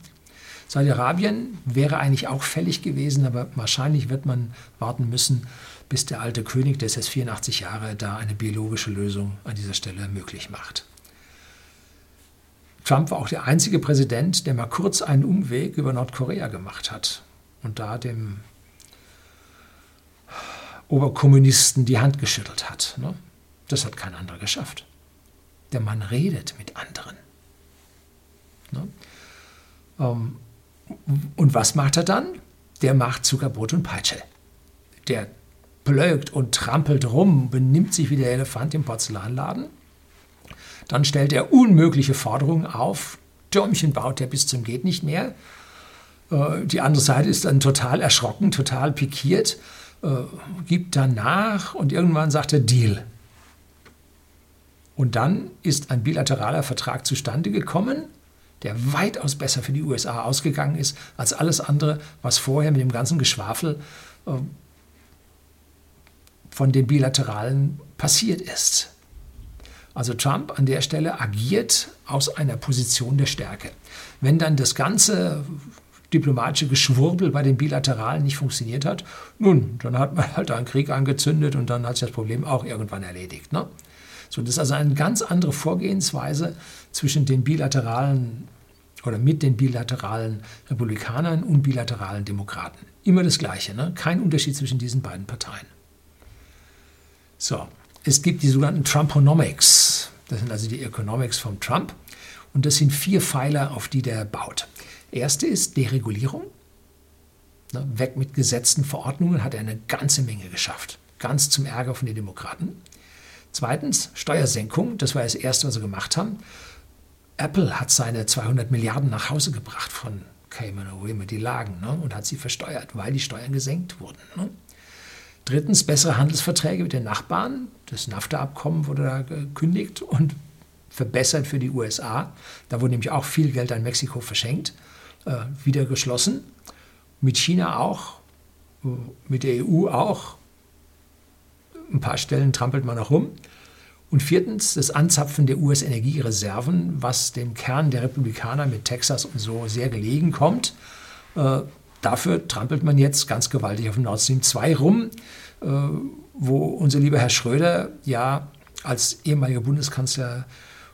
Saudi-Arabien wäre eigentlich auch fällig gewesen, aber wahrscheinlich wird man warten müssen, bis der alte König, der ist jetzt 84 Jahre, da eine biologische Lösung an dieser Stelle möglich macht. Trump war auch der einzige Präsident, der mal kurz einen Umweg über Nordkorea gemacht hat und da dem Oberkommunisten die Hand geschüttelt hat. Ne? Das hat kein anderer geschafft. Der Mann redet mit anderen. Ne? Ähm, und was macht er dann? Der macht Zuckerbrot und Peitsche. Der blökt und trampelt rum, benimmt sich wie der Elefant im Porzellanladen dann stellt er unmögliche Forderungen auf. Türmchen baut er bis zum geht nicht mehr. Äh, die andere Seite ist dann total erschrocken, total pikiert, äh, gibt dann nach und irgendwann sagt er Deal. Und dann ist ein bilateraler Vertrag zustande gekommen, der weitaus besser für die USA ausgegangen ist als alles andere, was vorher mit dem ganzen Geschwafel äh, von den Bilateralen passiert ist. Also Trump an der Stelle agiert aus einer Position der Stärke. Wenn dann das ganze diplomatische Geschwurbel bei den Bilateralen nicht funktioniert hat, nun, dann hat man halt einen Krieg angezündet und dann hat sich das Problem auch irgendwann erledigt. Ne? So, das ist also eine ganz andere Vorgehensweise zwischen den bilateralen oder mit den bilateralen Republikanern und bilateralen Demokraten. Immer das Gleiche, ne? kein Unterschied zwischen diesen beiden Parteien. So, es gibt die sogenannten Trumponomics. Das sind also die Economics von Trump. Und das sind vier Pfeiler, auf die der baut. Erste ist Deregulierung. weg mit Gesetzen, Verordnungen hat er eine ganze Menge geschafft. Ganz zum Ärger von den Demokraten. Zweitens Steuersenkung. Das war das Erste, was sie gemacht haben. Apple hat seine 200 Milliarden nach Hause gebracht von Cayman immer die lagen ne, und hat sie versteuert, weil die Steuern gesenkt wurden. Ne. Drittens bessere Handelsverträge mit den Nachbarn. Das NAFTA-Abkommen wurde da gekündigt und verbessert für die USA. Da wurde nämlich auch viel Geld an Mexiko verschenkt, äh, wieder geschlossen. Mit China auch, äh, mit der EU auch. Ein paar Stellen trampelt man noch rum. Und viertens das Anzapfen der US-Energiereserven, was dem Kern der Republikaner mit Texas und so sehr gelegen kommt. Äh, Dafür trampelt man jetzt ganz gewaltig auf Nord Stream 2 rum. Äh, wo unser lieber Herr Schröder ja als ehemaliger Bundeskanzler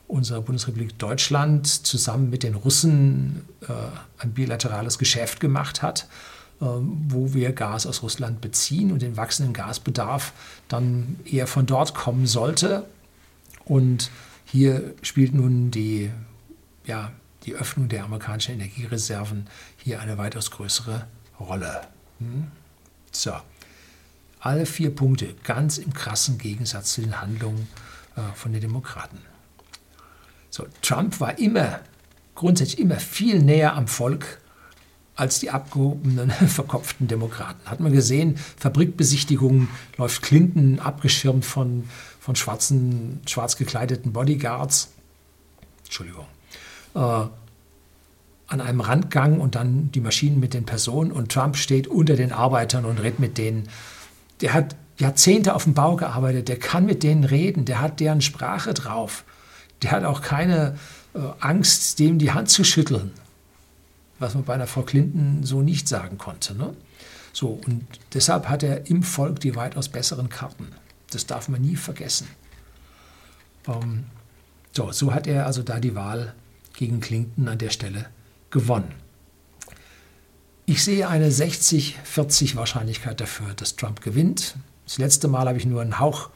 unserer Bundesrepublik Deutschland zusammen mit den Russen äh, ein bilaterales Geschäft gemacht hat, wo wir Gas aus Russland beziehen und den wachsenden Gasbedarf dann eher von dort kommen sollte. Und hier spielt nun die, ja, die Öffnung der amerikanischen Energiereserven hier eine weitaus größere Rolle. Hm? So, alle vier Punkte ganz im krassen Gegensatz zu den Handlungen äh, von den Demokraten. So, Trump war immer, grundsätzlich immer viel näher am Volk als die abgehobenen, verkopften Demokraten. Hat man gesehen, Fabrikbesichtigungen läuft Clinton abgeschirmt von, von schwarzen, schwarz gekleideten Bodyguards. Entschuldigung. Äh, an einem Randgang und dann die Maschinen mit den Personen und Trump steht unter den Arbeitern und redet mit denen. Der hat Jahrzehnte auf dem Bau gearbeitet, der kann mit denen reden, der hat deren Sprache drauf. Der hat auch keine äh, Angst, dem die Hand zu schütteln, was man bei einer Frau Clinton so nicht sagen konnte. Ne? So, und deshalb hat er im Volk die weitaus besseren Karten. Das darf man nie vergessen. Ähm, so, so hat er also da die Wahl gegen Clinton an der Stelle gewonnen. Ich sehe eine 60-40 Wahrscheinlichkeit dafür, dass Trump gewinnt. Das letzte Mal habe ich nur einen Hauch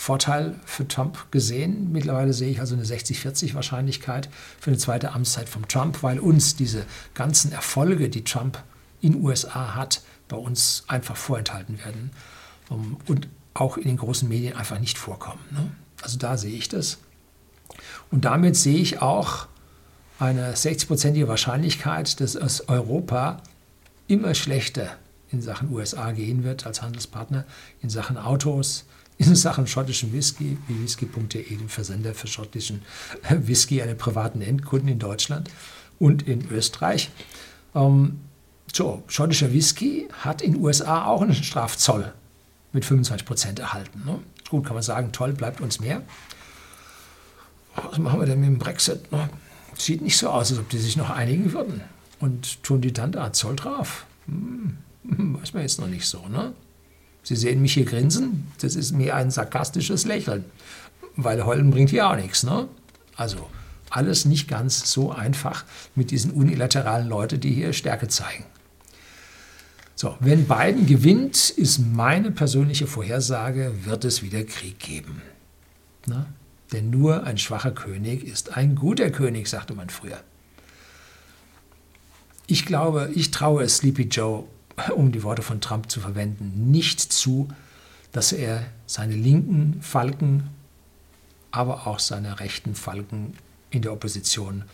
Vorteil für Trump gesehen. Mittlerweile sehe ich also eine 60-40 Wahrscheinlichkeit für eine zweite Amtszeit von Trump, weil uns diese ganzen Erfolge, die Trump in USA hat, bei uns einfach vorenthalten werden und auch in den großen Medien einfach nicht vorkommen. Ne? Also da sehe ich das. Und damit sehe ich auch eine 60-prozentige Wahrscheinlichkeit, dass es Europa immer schlechter in Sachen USA gehen wird als Handelspartner, in Sachen Autos, in Sachen schottischen Whisky, wie whisky.de, dem Versender für schottischen Whisky, einen privaten Endkunden in Deutschland und in Österreich. Ähm, so, schottischer Whisky hat in den USA auch einen Strafzoll mit 25 Prozent erhalten. Ne? Gut, kann man sagen, toll, bleibt uns mehr. Was machen wir denn mit dem Brexit? Ne? Sieht nicht so aus, als ob die sich noch einigen würden. Und tun die dann da Zoll drauf? Hm, weiß man jetzt noch nicht so, ne? Sie sehen mich hier grinsen, das ist mir ein sarkastisches Lächeln, weil heulen bringt hier auch nichts. Ne? Also alles nicht ganz so einfach mit diesen unilateralen Leuten, die hier Stärke zeigen. So, wenn Biden gewinnt, ist meine persönliche Vorhersage, wird es wieder Krieg geben. Na? Denn nur ein schwacher König ist ein guter König, sagte man früher. Ich glaube, ich traue Sleepy Joe um die Worte von Trump zu verwenden, nicht zu, dass er seine linken Falken, aber auch seine rechten Falken in der Opposition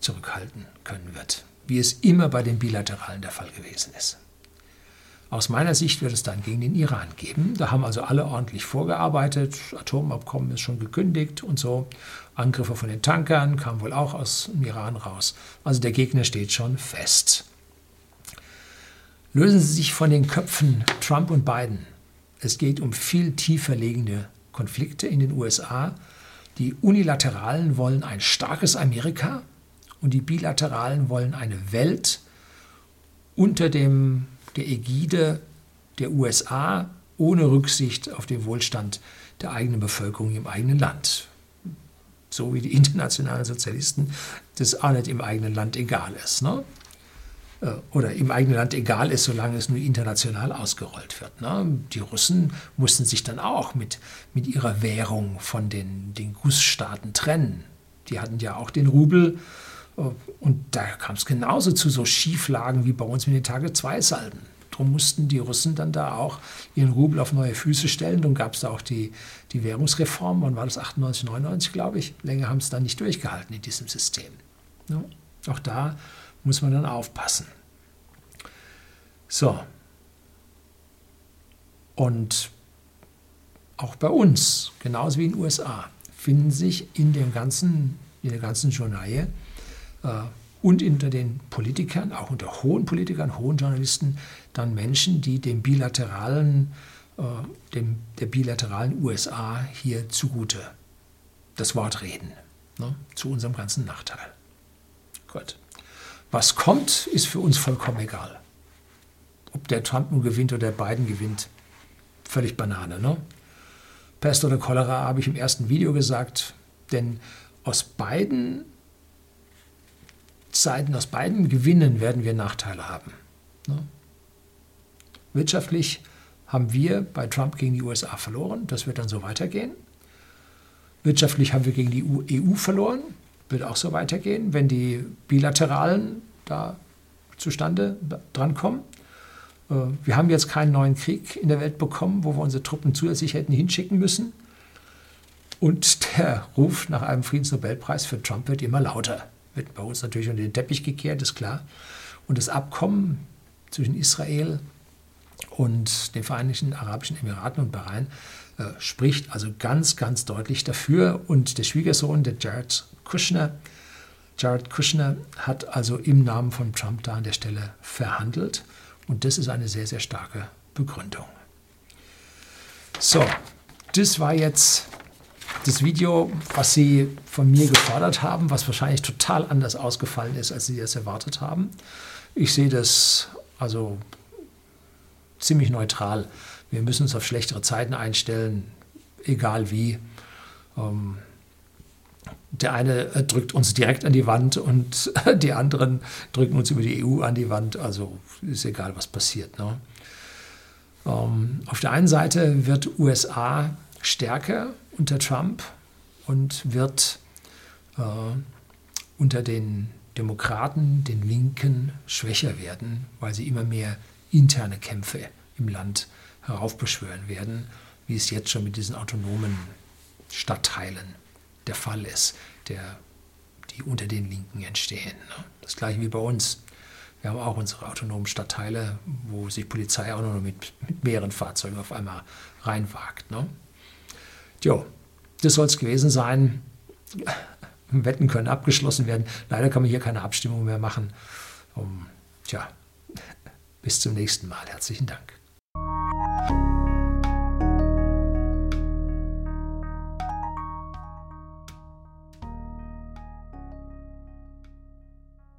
zurückhalten können wird, wie es immer bei den Bilateralen der Fall gewesen ist. Aus meiner Sicht wird es dann gegen den Iran geben. Da haben also alle ordentlich vorgearbeitet. Atomabkommen ist schon gekündigt und so. Angriffe von den Tankern kamen wohl auch aus dem Iran raus. Also der Gegner steht schon fest. Lösen Sie sich von den Köpfen Trump und Biden. Es geht um viel tiefer liegende Konflikte in den USA. Die Unilateralen wollen ein starkes Amerika und die Bilateralen wollen eine Welt unter dem, der Ägide der USA ohne Rücksicht auf den Wohlstand der eigenen Bevölkerung im eigenen Land. So wie die internationalen Sozialisten das auch nicht im eigenen Land egal ist. Ne? Äh, oder im eigenen Land egal ist, solange es nur international ausgerollt wird. Ne? Die Russen mussten sich dann auch mit, mit ihrer Währung von den, den Gussstaaten trennen. Die hatten ja auch den Rubel äh, und da kam es genauso zu so Schieflagen wie bei uns mit den Tage-2-Salben. Darum mussten die Russen dann da auch ihren Rubel auf neue Füße stellen. Dann gab es da auch die, die Währungsreform, wann war das? 98, 99, glaube ich. Länger haben es dann nicht durchgehalten in diesem System. Ne? Auch da muss man dann aufpassen. So. Und auch bei uns, genauso wie in den USA, finden sich in, dem ganzen, in der ganzen Journalie äh, und unter den Politikern, auch unter hohen Politikern, hohen Journalisten, dann Menschen, die dem bilateralen, äh, dem, der bilateralen USA hier zugute das Wort reden, ne, zu unserem ganzen Nachteil. Gut. Was kommt, ist für uns vollkommen egal. Ob der Trump nun gewinnt oder der Biden gewinnt, völlig Banane. Ne? Pest oder Cholera habe ich im ersten Video gesagt, denn aus beiden Seiten, aus beiden Gewinnen werden wir Nachteile haben. Ne? Wirtschaftlich haben wir bei Trump gegen die USA verloren, das wird dann so weitergehen. Wirtschaftlich haben wir gegen die EU verloren, wird auch so weitergehen, wenn die bilateralen da zustande drankommen. Äh, wir haben jetzt keinen neuen Krieg in der Welt bekommen, wo wir unsere Truppen zusätzlich hätten hinschicken müssen. Und der Ruf nach einem Friedensnobelpreis für Trump wird immer lauter. Wird bei uns natürlich unter den Teppich gekehrt, ist klar. Und das Abkommen zwischen Israel und den Vereinigten Arabischen Emiraten und Bahrain äh, spricht also ganz, ganz deutlich dafür. Und der Schwiegersohn, der Jared Kushner, Jared Kushner hat also im Namen von Trump da an der Stelle verhandelt. Und das ist eine sehr, sehr starke Begründung. So, das war jetzt das Video, was Sie von mir gefordert haben, was wahrscheinlich total anders ausgefallen ist, als Sie das erwartet haben. Ich sehe das also ziemlich neutral. Wir müssen uns auf schlechtere Zeiten einstellen, egal wie. Ähm, der eine äh, drückt uns direkt an die Wand und die anderen drücken uns über die EU an die Wand. Also ist egal, was passiert. Ne? Ähm, auf der einen Seite wird USA stärker unter Trump und wird äh, unter den Demokraten, den Linken, schwächer werden, weil sie immer mehr interne Kämpfe im Land heraufbeschwören werden, wie es jetzt schon mit diesen autonomen Stadtteilen der Fall ist, der, die unter den Linken entstehen. Ne? Das gleiche wie bei uns. Wir haben auch unsere autonomen Stadtteile, wo sich Polizei auch noch mit, mit mehreren Fahrzeugen auf einmal reinwagt. Ne? Jo, das soll es gewesen sein. Wetten können abgeschlossen werden. Leider kann man hier keine Abstimmung mehr machen. Um, tja, bis zum nächsten Mal. Herzlichen Dank.